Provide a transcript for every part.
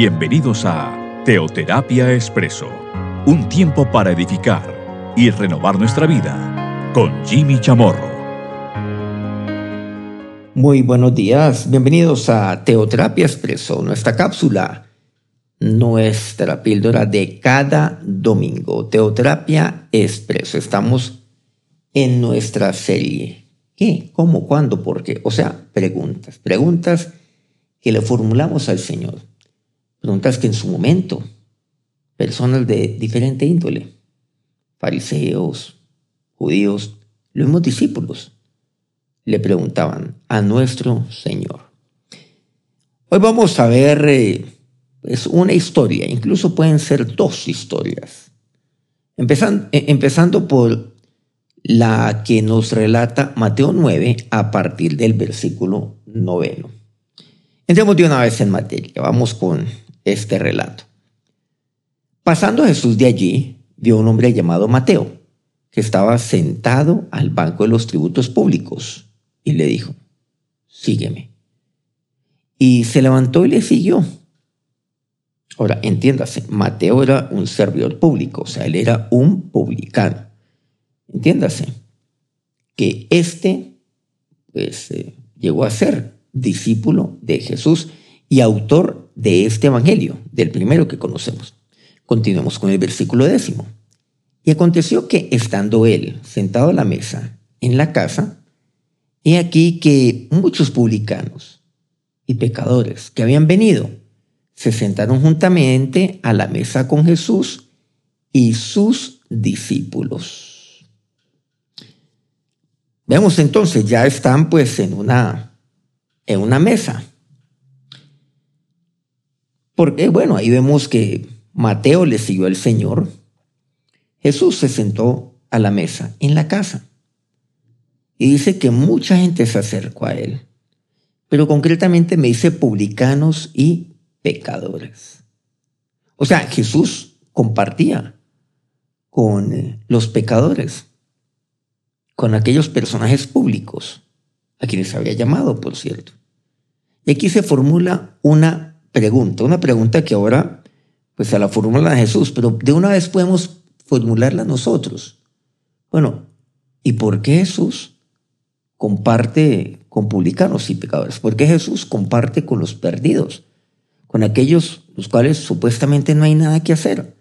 Bienvenidos a Teoterapia Expreso, un tiempo para edificar y renovar nuestra vida con Jimmy Chamorro. Muy buenos días, bienvenidos a Teoterapia Expreso, nuestra cápsula, nuestra píldora de cada domingo. Teoterapia Expreso, estamos en nuestra serie. ¿Qué? ¿Cómo? ¿Cuándo? ¿Por qué? O sea, preguntas, preguntas que le formulamos al Señor Preguntas que en su momento personas de diferente índole, fariseos, judíos, los mismos discípulos, le preguntaban a nuestro Señor. Hoy vamos a ver eh, una historia, incluso pueden ser dos historias. Empezando, eh, empezando por la que nos relata Mateo 9 a partir del versículo noveno. Entremos de una vez en materia. Vamos con este relato. Pasando Jesús de allí, vio un hombre llamado Mateo, que estaba sentado al banco de los tributos públicos, y le dijo, sígueme. Y se levantó y le siguió. Ahora, entiéndase, Mateo era un servidor público, o sea, él era un publicano. Entiéndase, que este, pues, eh, llegó a ser discípulo de Jesús y autor de este Evangelio, del primero que conocemos. Continuemos con el versículo décimo. Y aconteció que, estando él sentado a la mesa en la casa, he aquí que muchos publicanos y pecadores que habían venido se sentaron juntamente a la mesa con Jesús y sus discípulos. Veamos entonces, ya están pues en una, en una mesa. Porque, bueno, ahí vemos que Mateo le siguió al Señor. Jesús se sentó a la mesa en la casa. Y dice que mucha gente se acercó a él. Pero concretamente me dice publicanos y pecadores. O sea, Jesús compartía con eh, los pecadores, con aquellos personajes públicos, a quienes había llamado, por cierto. Y aquí se formula una pregunta, una pregunta que ahora pues a la fórmula de Jesús, pero de una vez podemos formularla nosotros. Bueno, ¿y por qué Jesús comparte con publicanos y pecadores? ¿Por qué Jesús comparte con los perdidos? Con aquellos los cuales supuestamente no hay nada que hacer.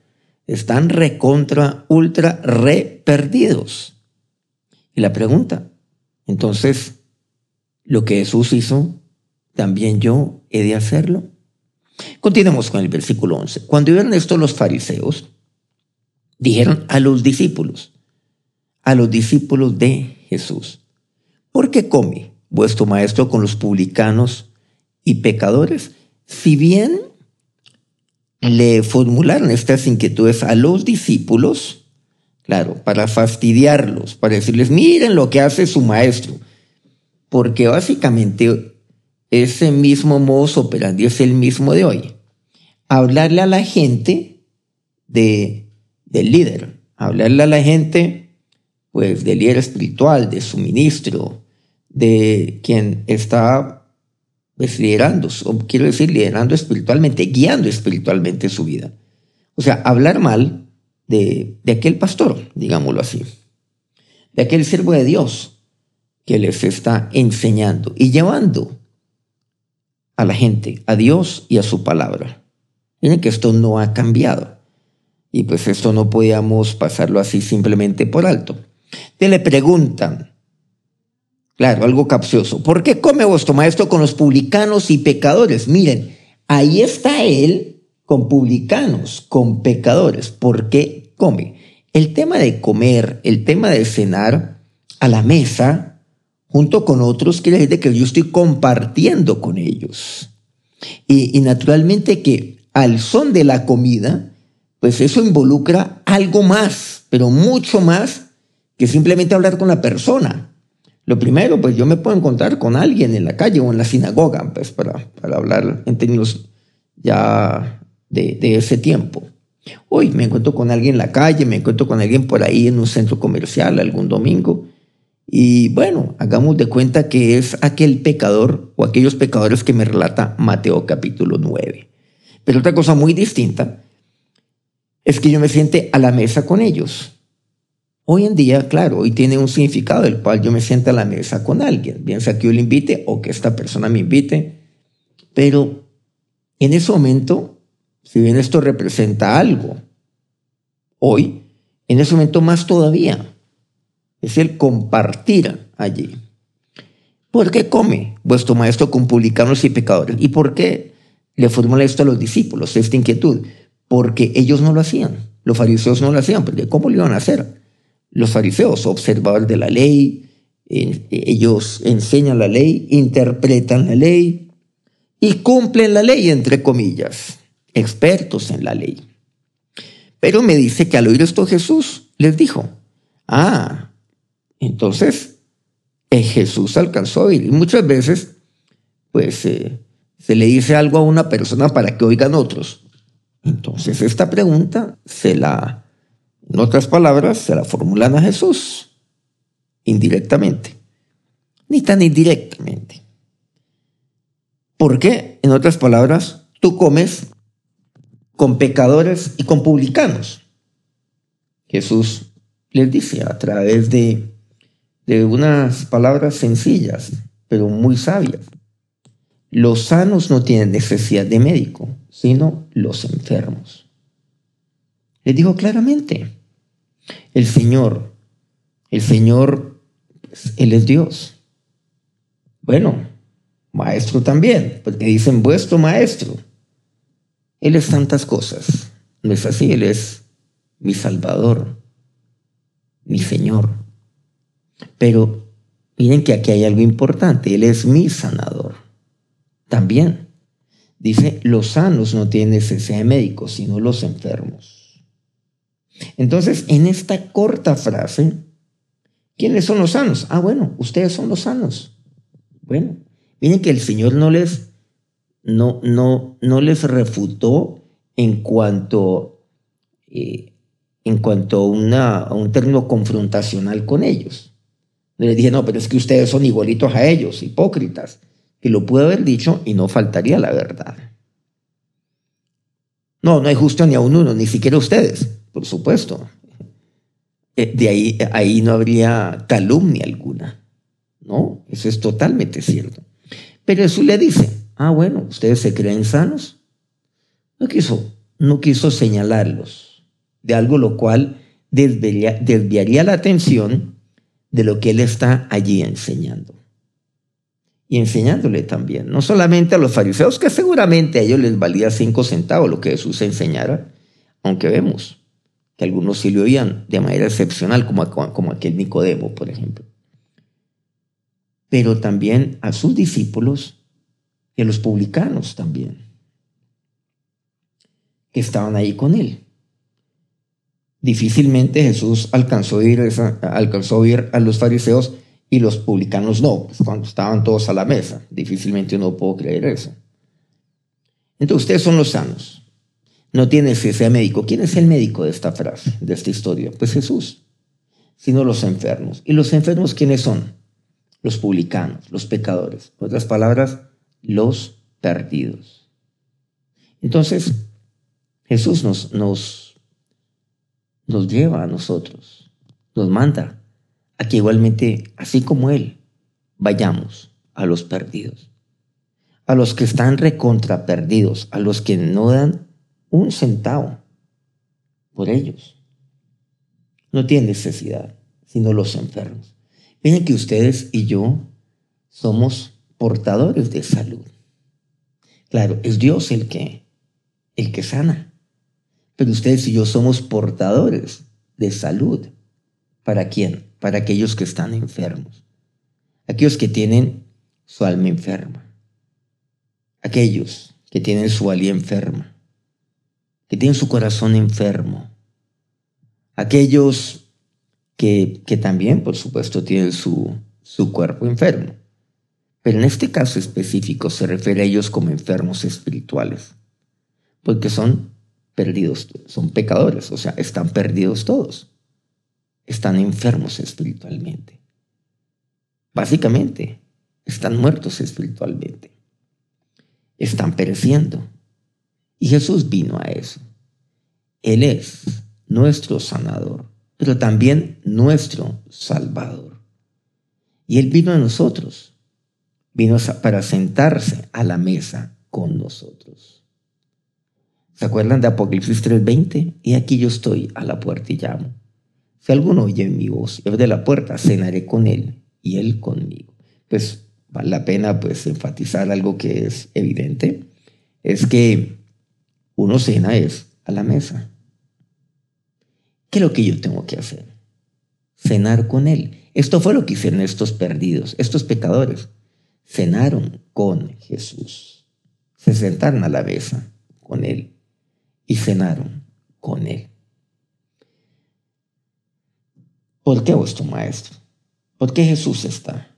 Están recontra, ultra, re perdidos. Y la pregunta, entonces, ¿lo que Jesús hizo, también yo he de hacerlo? Continuemos con el versículo 11. Cuando vieron esto los fariseos, dijeron a los discípulos, a los discípulos de Jesús, ¿por qué come vuestro maestro con los publicanos y pecadores? Si bien le formularon estas inquietudes a los discípulos, claro, para fastidiarlos, para decirles, miren lo que hace su maestro, porque básicamente ese mismo modus operandi es el mismo de hoy. Hablarle a la gente de, del líder, hablarle a la gente pues del líder espiritual, de su ministro, de quien está pues, liderando, o quiero decir, liderando espiritualmente, guiando espiritualmente su vida. O sea, hablar mal de, de aquel pastor, digámoslo así, de aquel siervo de Dios que les está enseñando y llevando a la gente, a Dios y a su palabra. Miren que esto no ha cambiado. Y pues esto no podíamos pasarlo así simplemente por alto. Te le preguntan, claro, algo capcioso, ¿por qué come vuestro maestro con los publicanos y pecadores? Miren, ahí está él con publicanos, con pecadores. ¿Por qué come? El tema de comer, el tema de cenar a la mesa, junto con otros, quiere decir que yo estoy compartiendo con ellos. Y, y naturalmente que al son de la comida, pues eso involucra algo más, pero mucho más que simplemente hablar con la persona. Lo primero, pues yo me puedo encontrar con alguien en la calle o en la sinagoga, pues para, para hablar en términos ya de, de, ese tiempo. Hoy me encuentro con alguien en la calle, me encuentro con alguien por ahí en un centro comercial algún domingo, y bueno, hagamos de cuenta que es aquel pecador o aquellos pecadores que me relata Mateo capítulo 9. Pero otra cosa muy distinta es que yo me siente a la mesa con ellos. Hoy en día, claro, hoy tiene un significado del cual yo me siento a la mesa con alguien, bien sea que yo le invite o que esta persona me invite, pero en ese momento, si bien esto representa algo, hoy, en ese momento más todavía, es el compartir allí. ¿Por qué come vuestro maestro con publicanos y pecadores? ¿Y por qué le formula esto a los discípulos, esta inquietud? Porque ellos no lo hacían, los fariseos no lo hacían, porque ¿cómo lo iban a hacer? Los fariseos, observadores de la ley, ellos enseñan la ley, interpretan la ley y cumplen la ley, entre comillas, expertos en la ley. Pero me dice que al oír esto Jesús les dijo, ah, entonces eh, Jesús alcanzó a oír. Y muchas veces, pues, eh, se le dice algo a una persona para que oigan otros. Entonces esta pregunta se la en otras palabras, se la formulan a Jesús indirectamente, ni tan indirectamente. ¿Por qué? En otras palabras, tú comes con pecadores y con publicanos. Jesús les dice a través de, de unas palabras sencillas, pero muy sabias. Los sanos no tienen necesidad de médico, sino los enfermos. Les dijo claramente, el Señor, el Señor, pues, Él es Dios. Bueno, maestro también, porque dicen vuestro maestro. Él es tantas cosas. No es así, Él es mi Salvador, mi Señor. Pero miren que aquí hay algo importante, Él es mi sanador. También. Dice, los sanos no tienen necesidad de médicos, sino los enfermos. Entonces, en esta corta frase, ¿quiénes son los sanos? Ah, bueno, ustedes son los sanos. Bueno, miren que el Señor no les, no, no, no les refutó en cuanto, eh, en cuanto a, un término confrontacional con ellos. Le dije, no, pero es que ustedes son igualitos a ellos, hipócritas, que lo pude haber dicho y no faltaría la verdad. No, no hay justo ni a un uno, ni siquiera ustedes por supuesto. Eh, de ahí, ahí no habría calumnia alguna. No, eso es totalmente cierto. Pero Jesús le dice, ah, bueno, ustedes se creen sanos. No quiso, no quiso señalarlos de algo lo cual desviaría la atención de lo que él está allí enseñando. Y enseñándole también, no solamente a los fariseos, que seguramente a ellos les valía cinco centavos lo que Jesús enseñara, aunque vemos que algunos sí lo oían de manera excepcional, como, como aquel Nicodemo, por ejemplo. Pero también a sus discípulos y a los publicanos también, que estaban ahí con él. Difícilmente Jesús alcanzó a ir, alcanzó a, oír a los fariseos y los publicanos no, pues cuando estaban todos a la mesa. Difícilmente uno puede creer eso. Entonces ustedes son los sanos no tiene que sea médico. ¿Quién es el médico de esta frase, de esta historia? Pues Jesús, sino los enfermos. ¿Y los enfermos quiénes son? Los publicanos, los pecadores. En otras palabras, los perdidos. Entonces, Jesús nos, nos, nos lleva a nosotros, nos manda a que igualmente, así como Él, vayamos a los perdidos, a los que están recontra perdidos, a los que no dan un centavo por ellos. No tienen necesidad, sino los enfermos. Miren que ustedes y yo somos portadores de salud. Claro, es Dios el que, el que sana. Pero ustedes y yo somos portadores de salud. ¿Para quién? Para aquellos que están enfermos. Aquellos que tienen su alma enferma. Aquellos que tienen su alma enferma que tienen su corazón enfermo, aquellos que, que también, por supuesto, tienen su, su cuerpo enfermo. Pero en este caso específico se refiere a ellos como enfermos espirituales, porque son perdidos, son pecadores, o sea, están perdidos todos, están enfermos espiritualmente. Básicamente, están muertos espiritualmente, están pereciendo Y Jesús vino a eso. Él es nuestro sanador, pero también nuestro salvador. Y Él vino a nosotros, vino para sentarse a la mesa con nosotros. ¿Se acuerdan de Apocalipsis 3:20? Y aquí yo estoy a la puerta y llamo. Si alguno oye mi voz y abre la puerta, cenaré con él y él conmigo. Pues vale la pena pues enfatizar algo que es evidente, es que uno cena es a la mesa. ¿Qué es lo que yo tengo que hacer? Cenar con él. Esto fue lo que hicieron estos perdidos, estos pecadores. Cenaron con Jesús. Se sentaron a la mesa con él y cenaron con él. ¿Por qué vuestro maestro? ¿Por qué Jesús está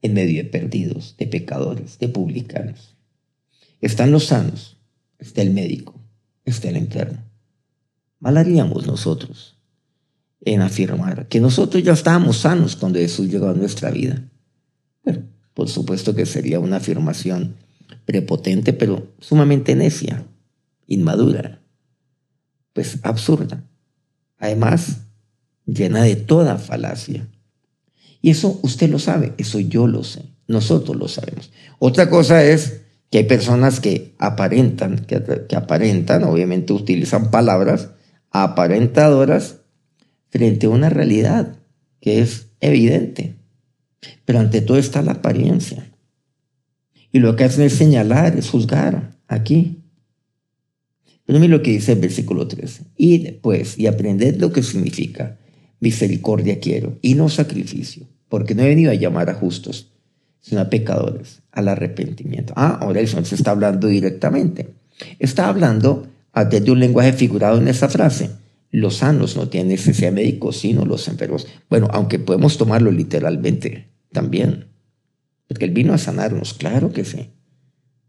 en medio de perdidos, de pecadores, de publicanos? Están los sanos, está el médico, está el enfermo. Mal haríamos nosotros en afirmar que nosotros ya estábamos sanos cuando Jesús llegó a nuestra vida. Bueno, por supuesto que sería una afirmación prepotente, pero sumamente necia, inmadura, pues absurda. Además, llena de toda falacia. Y eso usted lo sabe, eso yo lo sé, nosotros lo sabemos. Otra cosa es que hay personas que aparentan, que, aparentan, obviamente utilizan palabras aparentadoras frente a una realidad que es evidente. Pero ante todo está la apariencia. Y lo que hacen es señalar, es juzgar aquí. Pero lo que dice el versículo 13. Y después, y aprended lo que significa misericordia quiero y no sacrificio, porque no he venido a llamar a justos, sino a pecadores, al arrepentimiento. Ah, ahora Señor se está hablando directamente. Está hablando desde un lenguaje figurado en esa frase. Los sanos no tienen necesidad de médicos, sino los enfermos. Bueno, aunque podemos tomarlo literalmente también. Porque Él vino a sanarnos, claro que sí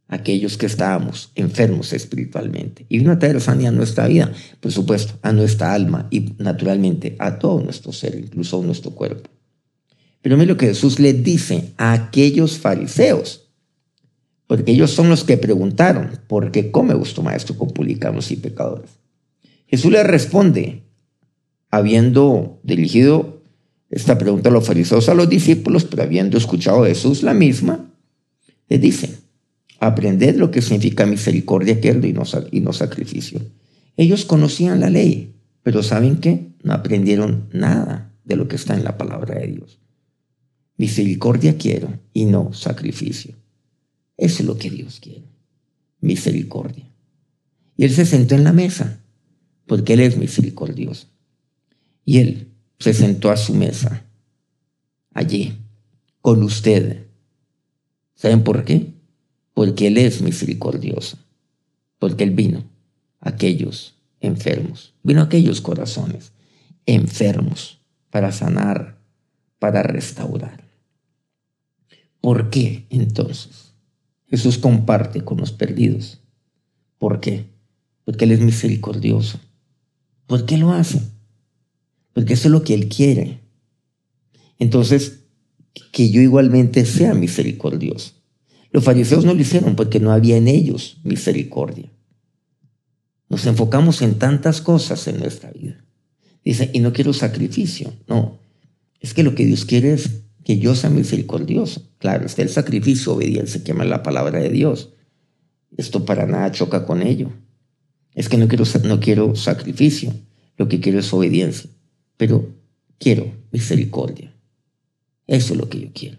aquellos que estábamos enfermos espiritualmente. Y vino a traer sanidad a nuestra vida, por supuesto, a nuestra alma y naturalmente a todo nuestro ser, incluso a nuestro cuerpo. Pero mire lo que Jesús le dice a aquellos fariseos, porque ellos son los que preguntaron, ¿por qué come vuestro maestro con publicanos y pecadores? Jesús le responde, habiendo dirigido esta pregunta a los fariseos a los discípulos, pero habiendo escuchado a Jesús la misma, le dice, Aprended lo que significa misericordia y no, y no sacrificio. Ellos conocían la ley, pero ¿saben qué? No aprendieron nada de lo que está en la palabra de Dios. Misericordia quiero y no sacrificio. Eso es lo que Dios quiere. Misericordia. Y él se sentó en la mesa, porque él es misericordioso. Y él se sentó a su mesa, allí, con usted. ¿Saben por qué? Porque Él es misericordioso, porque Él vino a aquellos enfermos, vino a aquellos corazones enfermos para sanar, para restaurar. ¿Por qué entonces Jesús comparte con los perdidos? ¿Por qué? Porque Él es misericordioso. ¿Por qué lo hace? Porque eso es lo que Él quiere. Entonces, que yo igualmente sea misericordioso. Los fariseos no lo hicieron porque no había en ellos misericordia. Nos enfocamos en tantas cosas en nuestra vida. Dice, y no quiero sacrificio. No, es que lo que Dios quiere es que yo sea misericordioso. Claro, está el sacrificio, obediencia, quema la palabra de Dios. Esto para nada choca con ello. Es que no quiero, no quiero sacrificio, lo que quiero es obediencia, pero quiero misericordia. Eso es lo que yo quiero.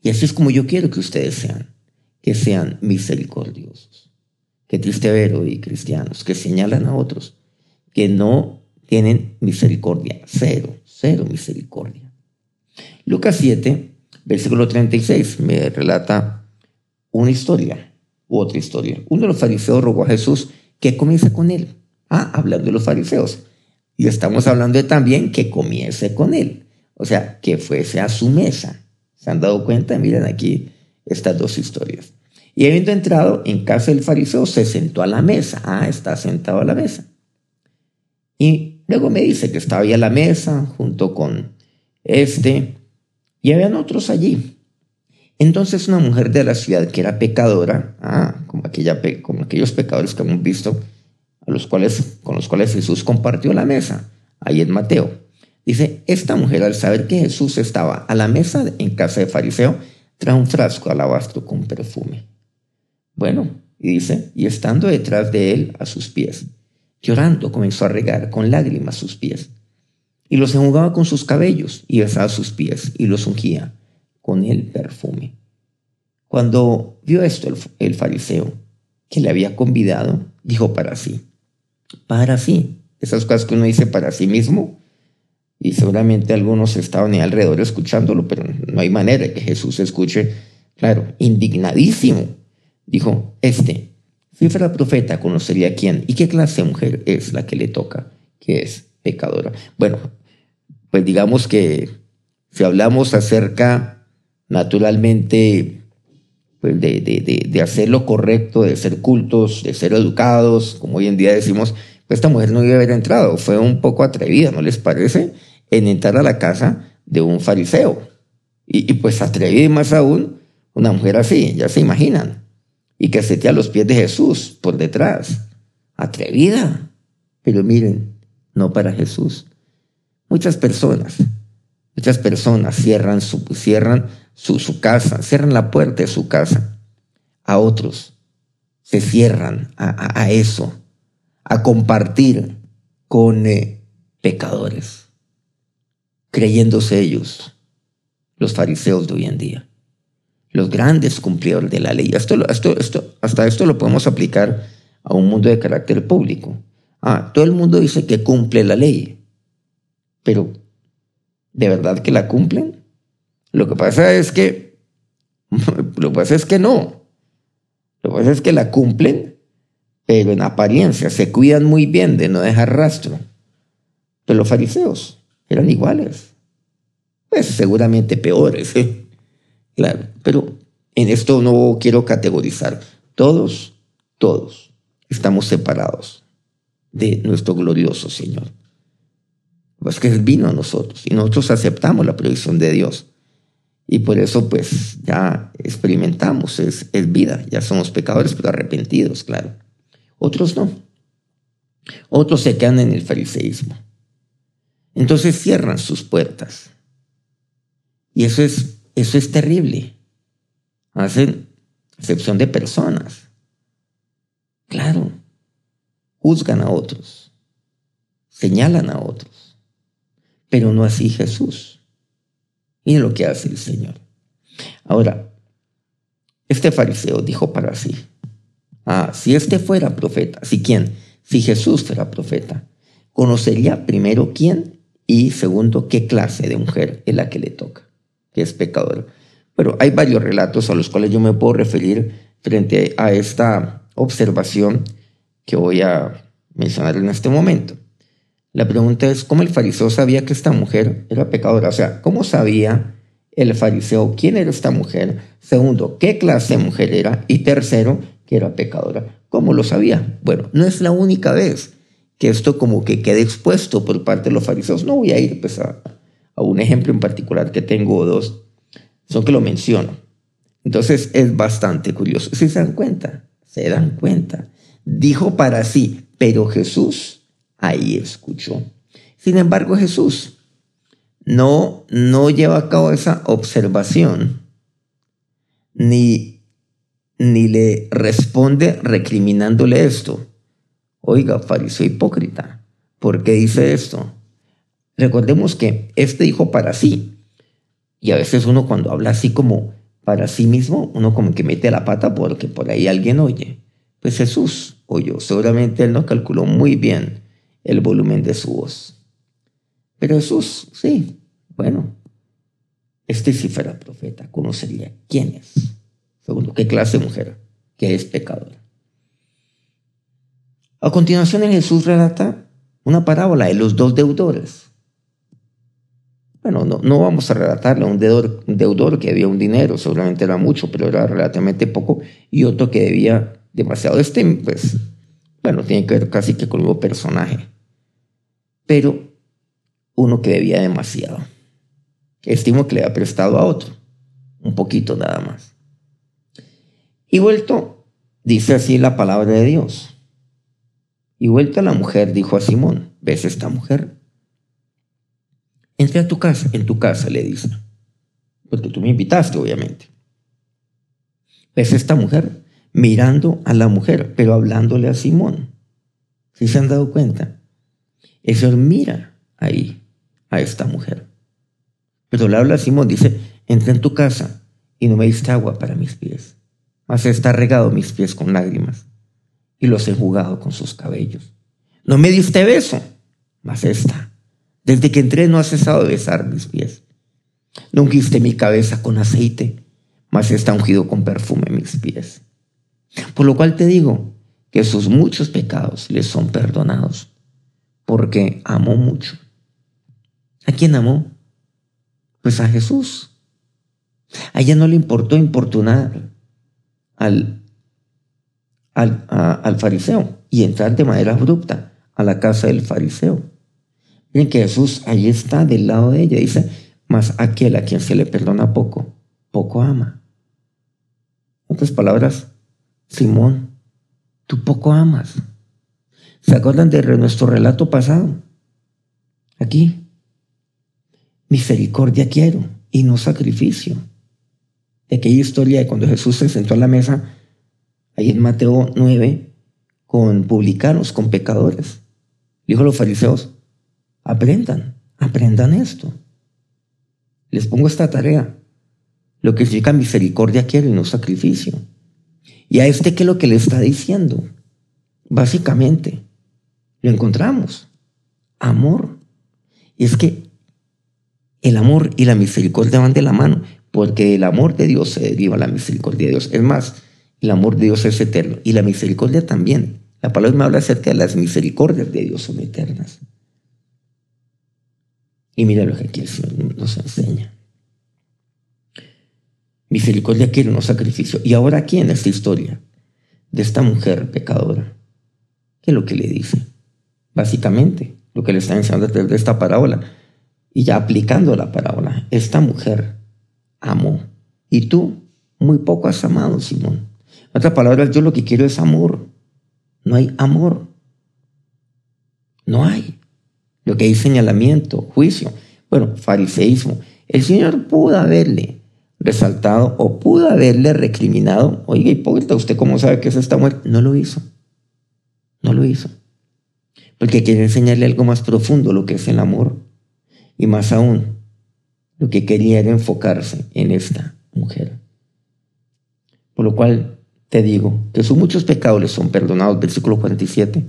Y así es como yo quiero que ustedes sean que sean misericordiosos. Qué triste ver hoy cristianos que señalan a otros que no tienen misericordia. Cero, cero misericordia. Lucas 7, versículo 36, me relata una historia u otra historia. Uno de los fariseos rogó a Jesús que comience con él. Ah, hablando de los fariseos. Y estamos hablando de también que comience con él. O sea, que fuese a su mesa. ¿Se han dado cuenta? Miren aquí estas dos historias. Y habiendo entrado en casa del fariseo, se sentó a la mesa. Ah, está sentado a la mesa. Y luego me dice que estaba ahí a la mesa junto con este, y habían otros allí. Entonces una mujer de la ciudad que era pecadora, ah, como, aquella, como aquellos pecadores que hemos visto, a los cuales, con los cuales Jesús compartió la mesa, ahí en Mateo. Dice, esta mujer al saber que Jesús estaba a la mesa en casa de fariseo, trae un frasco alabastro con perfume. Bueno, y dice, y estando detrás de él a sus pies, llorando comenzó a regar con lágrimas sus pies, y los enjugaba con sus cabellos, y besaba sus pies, y los ungía con el perfume. Cuando vio esto el, el fariseo, que le había convidado, dijo para sí, para sí, esas cosas que uno dice para sí mismo, y seguramente algunos estaban ahí alrededor escuchándolo, pero no hay manera de que Jesús escuche, claro, indignadísimo. Dijo, este, si fuera profeta, conocería quién y qué clase de mujer es la que le toca, que es pecadora. Bueno, pues digamos que si hablamos acerca, naturalmente, pues de, de, de, hacer lo correcto, de ser cultos, de ser educados, como hoy en día decimos, esta mujer no debe haber entrado, fue un poco atrevida, ¿no les parece? En entrar a la casa de un fariseo. Y, y pues atrevida más aún, una mujer así, ya se imaginan y que se a los pies de Jesús por detrás. Atrevida. Pero miren, no para Jesús. Muchas personas, muchas personas cierran su, cierran su, casa, cierran la puerta de su casa. A otros se cierran a, a, eso, a compartir con eh, pecadores, creyéndose ellos los fariseos de hoy en día los grandes cumplidores de la ley. Esto, esto, esto, hasta esto lo podemos aplicar a un mundo de carácter público. Ah, todo el mundo dice que cumple la ley, pero ¿de verdad que la cumplen? Lo que pasa es que, lo que pasa es que no. Lo que pasa es que la cumplen, pero en apariencia se cuidan muy bien de no dejar rastro. Pero los fariseos eran iguales, pues seguramente peores. ¿eh? Claro, pero en esto no quiero categorizar. Todos, todos estamos separados de nuestro glorioso Señor. Pues que Él vino a nosotros y nosotros aceptamos la provisión de Dios. Y por eso pues ya experimentamos, es, es vida, ya somos pecadores pero arrepentidos, claro. Otros no. Otros se quedan en el fariseísmo. Entonces cierran sus puertas. Y eso es eso es terrible. Hacen excepción de personas. Claro, juzgan a otros, señalan a otros, pero no así Jesús. Miren lo que hace el Señor. Ahora, este fariseo dijo para sí, ah, si este fuera profeta, si quién, si Jesús fuera profeta, conocería primero quién y segundo qué clase de mujer es la que le toca que es pecador. Pero hay varios relatos a los cuales yo me puedo referir frente a esta observación que voy a mencionar en este momento. La pregunta es, ¿cómo el fariseo sabía que esta mujer era pecadora? O sea, ¿cómo sabía el fariseo quién era esta mujer? Segundo, ¿qué clase de mujer era? Y tercero, que era pecadora. ¿Cómo lo sabía? Bueno, no es la única vez que esto como que quede expuesto por parte de los fariseos. No voy a ir pues, a, a un ejemplo en particular que tengo dos, son que lo menciono. Entonces es bastante curioso. Si se dan cuenta, se dan cuenta. Dijo para sí, pero Jesús ahí escuchó. Sin embargo, Jesús no, no lleva a cabo esa observación ni, ni le responde recriminándole esto. Oiga, fariseo hipócrita, ¿por qué dice esto? Recordemos que este dijo para sí. Y a veces uno cuando habla así como para sí mismo, uno como que mete la pata porque por ahí alguien oye. Pues Jesús oyó. Seguramente él no calculó muy bien el volumen de su voz. Pero Jesús, sí, bueno, este si fuera profeta, conocería quién es. Segundo, qué clase de mujer, que es pecadora. A continuación, Jesús relata una parábola de los dos deudores. Bueno, no, vamos a relatarle a un deudor, deudor que debía un dinero, seguramente era mucho, pero era relativamente poco, y otro que debía demasiado. Este, pues, bueno, tiene que ver casi que con mismo personaje. Pero uno que debía demasiado. Estimo que le ha prestado a otro. un poquito nada más. Y vuelto, dice así la palabra de Dios. Y vuelta la mujer dijo a Simón, ¿ves esta mujer? Entra a tu casa, en tu casa, le dice. Porque tú me invitaste, obviamente. ¿Ves esta mujer? Mirando a la mujer, pero hablándole a Simón. ¿Sí se han dado cuenta? Eso mira ahí a esta mujer. Pero le habla a Simón, dice, entra en tu casa y no me diste agua para mis pies. Mas está regado mis pies con lágrimas y los he jugado con sus cabellos. No me diste beso, mas esta, desde que entré no ha cesado de besar mis pies. No ungiste mi cabeza con aceite, mas está ungido con perfume mis pies. Por lo cual te digo que sus muchos pecados les son perdonados, porque amó mucho. ¿A quién amó? Pues a Jesús. A ella no le importó importunar al al, fariseo y entrar de manera abrupta a la casa del fariseo. Miren que Jesús ahí está del lado de ella. Dice, mas aquel a quien se le perdona poco, poco ama. Otras palabras, Simón, tú poco amas. ¿Se acuerdan de nuestro relato pasado? Aquí, misericordia quiero y no sacrificio. Aquella historia de cuando Jesús se sentó a la mesa ahí en Mateo 9, con publicanos, con pecadores. Dijo a los fariseos, aprendan, aprendan esto. Les pongo esta tarea. Lo que significa misericordia quiero y no sacrificio. Y a este, ¿qué es lo que le está diciendo? Básicamente, lo encontramos. Amor. Y es que el amor y la misericordia van de la mano, porque el amor de Dios se deriva la misericordia de Dios. Es más, el amor de Dios es eterno y la misericordia también. La palabra me habla acerca de las misericordias de Dios son eternas. Y mira lo que aquí el Señor nos enseña. Misericordia quiere no sacrificio. Y ahora aquí en esta historia de esta mujer pecadora, ¿qué es lo que le dice? Básicamente, lo que le está enseñando de esta parábola. Y ya aplicando la parábola, esta mujer amó. Y tú muy poco has amado, Simón. En otras palabras, yo lo que quiero es amor. No hay amor. No hay. Lo que hay señalamiento, juicio. Bueno, fariseísmo. El Señor pudo haberle resaltado o pudo haberle recriminado. Oiga, hipócrita, ¿usted cómo sabe que es esta muerte? No lo hizo. No lo hizo. Porque quiere enseñarle algo más profundo, lo que es el amor. Y más aún, lo que quería era enfocarse en esta mujer. Por lo cual te digo que sus muchos pecados les son perdonados, versículo 47,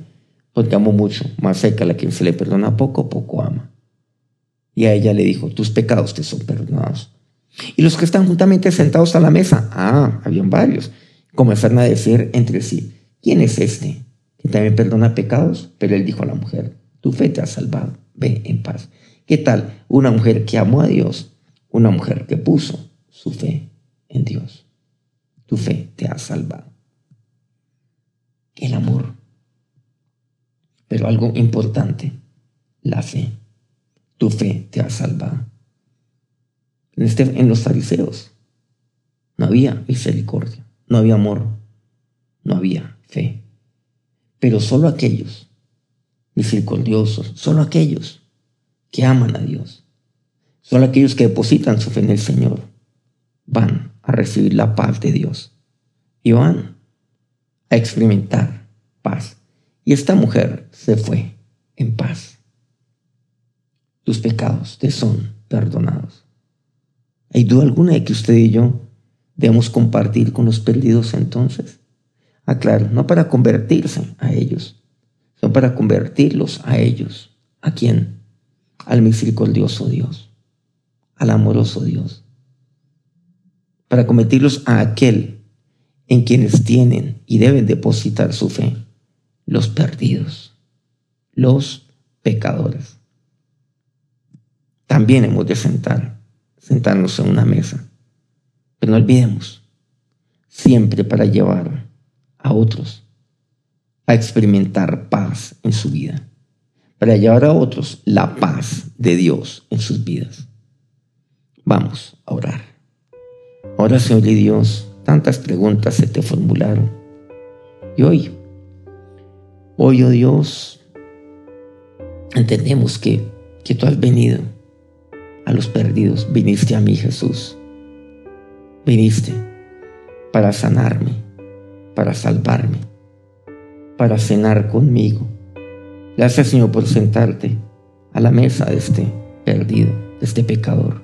porque amo mucho, más cerca a la quien se le perdona poco, poco ama. Y a ella le dijo, tus pecados te son perdonados. Y los que están juntamente sentados a la mesa, ah, habían varios, comenzaron a decir entre sí, ¿quién es este que también perdona pecados? Pero él dijo a la mujer, tu fe te ha salvado, ve en paz. ¿Qué tal una mujer que amó a Dios? Una mujer que puso su fe en Dios tu fe te ha salvado. El amor. Pero algo importante, la fe. Tu fe te ha salvado. En, este, los fariseos no había misericordia, no había amor, no había fe. Pero solo aquellos misericordiosos, solo aquellos que aman a Dios, solo aquellos que depositan su fe en el Señor, van a recibir la paz de Dios y van a experimentar paz. Y esta mujer se fue en paz. Tus pecados te son perdonados. ¿Hay duda alguna de que usted y yo debemos compartir con los perdidos entonces? Aclaro, ah, no para convertirse a ellos, sino para convertirlos a ellos. ¿A quién? Al misericordioso Dios, al amoroso Dios para cometerlos a aquel en quienes tienen y deben depositar su fe, los perdidos, los pecadores. También hemos de sentar, sentarnos en una mesa, pero no olvidemos, siempre para llevar a otros a experimentar paz en su vida, para llevar a otros la paz de Dios en sus vidas. Vamos a orar. Ahora, Señor y Dios, tantas preguntas se te formularon. Y hoy, hoy, oh Dios, entendemos que, que tú has venido a los perdidos, viniste a mí, Jesús. Viniste para sanarme, para salvarme, para cenar conmigo. Gracias, Señor, por sentarte a la mesa de este perdido, de este pecador,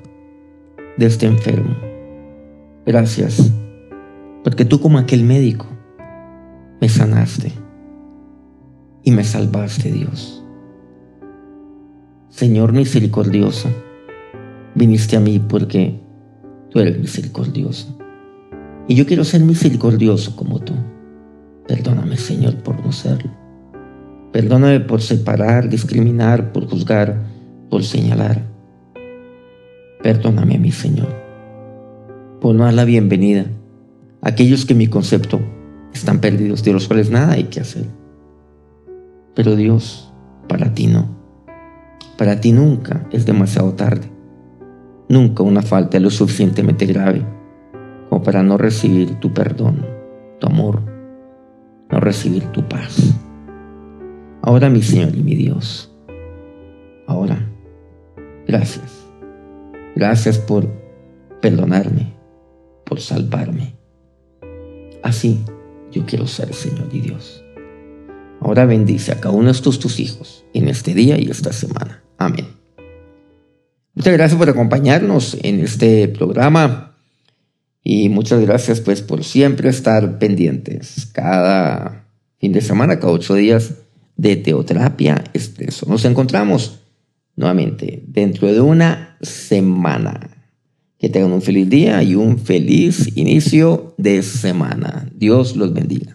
de este enfermo. Gracias, porque tú como aquel médico me sanaste y me salvaste, Dios. Señor misericordioso, viniste a mí porque tú eres misericordioso. Y yo quiero ser misericordioso como tú. Perdóname, Señor, por no serlo. Perdóname por separar, discriminar, por juzgar, por señalar. Perdóname mi Señor, por no dar la bienvenida a aquellos que en mi concepto están perdidos, de los cuales nada hay que hacer. Pero Dios, para ti no. Para ti nunca es demasiado tarde. Nunca una falta es lo suficientemente grave como para no recibir tu perdón, tu amor, no recibir tu paz. Ahora mi Señor y mi Dios, ahora, gracias. Gracias por perdonarme, por salvarme. Así yo quiero ser Señor y Dios. Ahora bendice a cada uno de estos tus hijos en este día y esta semana. Amén. Muchas gracias por acompañarnos en este programa y muchas gracias pues por siempre estar pendientes cada fin de semana, cada ocho días de Teoterapia Expreso. Nos encontramos nuevamente dentro de una semana. Que tengan un feliz día y un feliz inicio de semana. Dios los bendiga.